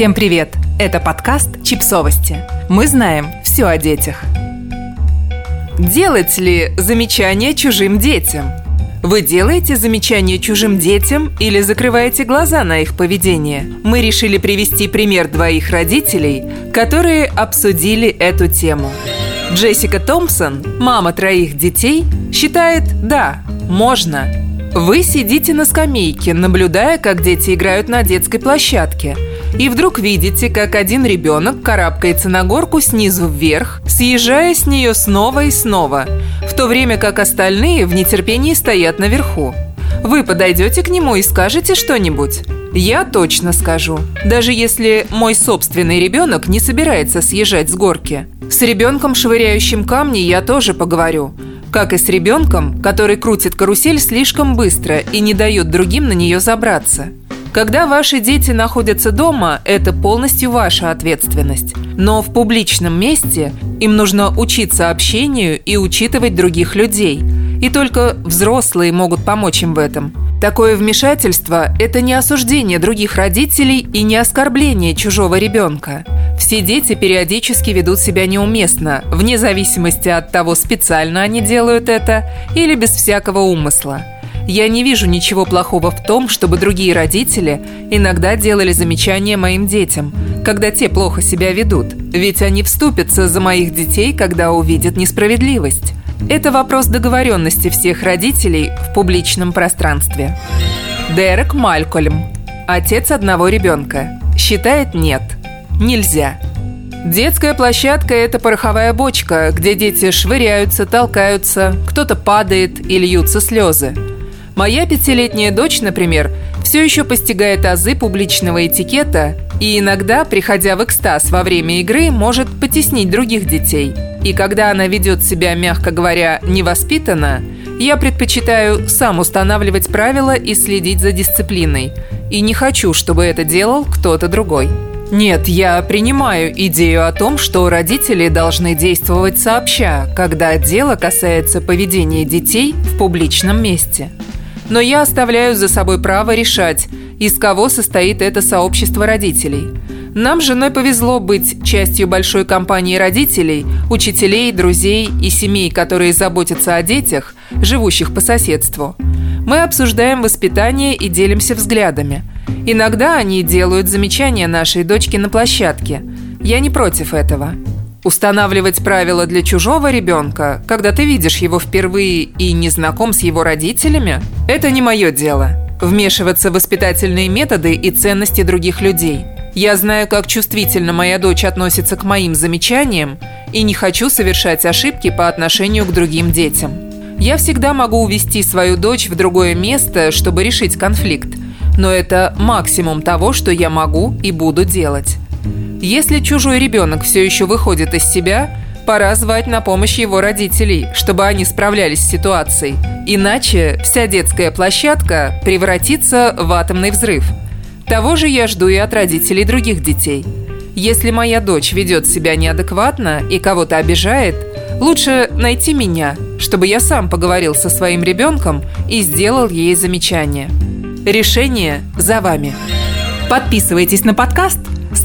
Всем привет! Это подкаст «Чипсовости». Мы знаем все о детях. Делать ли замечания чужим детям? Вы делаете замечания чужим детям или закрываете глаза на их поведение? Мы решили привести пример двоих родителей, которые обсудили эту тему. Джессика Томпсон, мама троих детей, считает «да, можно». Вы сидите на скамейке, наблюдая, как дети играют на детской площадке – и вдруг видите, как один ребенок карабкается на горку снизу вверх, съезжая с нее снова и снова, в то время как остальные в нетерпении стоят наверху. Вы подойдете к нему и скажете что-нибудь? Я точно скажу. Даже если мой собственный ребенок не собирается съезжать с горки. С ребенком, швыряющим камни, я тоже поговорю. Как и с ребенком, который крутит карусель слишком быстро и не дает другим на нее забраться. Когда ваши дети находятся дома, это полностью ваша ответственность. Но в публичном месте им нужно учиться общению и учитывать других людей. И только взрослые могут помочь им в этом. Такое вмешательство – это не осуждение других родителей и не оскорбление чужого ребенка. Все дети периодически ведут себя неуместно, вне зависимости от того, специально они делают это или без всякого умысла. Я не вижу ничего плохого в том, чтобы другие родители иногда делали замечания моим детям, когда те плохо себя ведут, ведь они вступятся за моих детей, когда увидят несправедливость. Это вопрос договоренности всех родителей в публичном пространстве. Дерек Малькольм, отец одного ребенка, считает нет, нельзя. Детская площадка – это пороховая бочка, где дети швыряются, толкаются, кто-то падает и льются слезы. Моя пятилетняя дочь, например, все еще постигает азы публичного этикета и иногда, приходя в экстаз во время игры, может потеснить других детей. И когда она ведет себя, мягко говоря, невоспитанно, я предпочитаю сам устанавливать правила и следить за дисциплиной. И не хочу, чтобы это делал кто-то другой. Нет, я принимаю идею о том, что родители должны действовать сообща, когда дело касается поведения детей в публичном месте – но я оставляю за собой право решать, из кого состоит это сообщество родителей. Нам с женой повезло быть частью большой компании родителей, учителей, друзей и семей, которые заботятся о детях, живущих по соседству. Мы обсуждаем воспитание и делимся взглядами. Иногда они делают замечания нашей дочке на площадке. Я не против этого. Устанавливать правила для чужого ребенка, когда ты видишь его впервые и не знаком с его родителями, это не мое дело. Вмешиваться в воспитательные методы и ценности других людей. Я знаю, как чувствительно моя дочь относится к моим замечаниям и не хочу совершать ошибки по отношению к другим детям. Я всегда могу увести свою дочь в другое место, чтобы решить конфликт, но это максимум того, что я могу и буду делать. Если чужой ребенок все еще выходит из себя, пора звать на помощь его родителей, чтобы они справлялись с ситуацией. Иначе вся детская площадка превратится в атомный взрыв. Того же я жду и от родителей других детей. Если моя дочь ведет себя неадекватно и кого-то обижает, лучше найти меня, чтобы я сам поговорил со своим ребенком и сделал ей замечание. Решение за вами. Подписывайтесь на подкаст –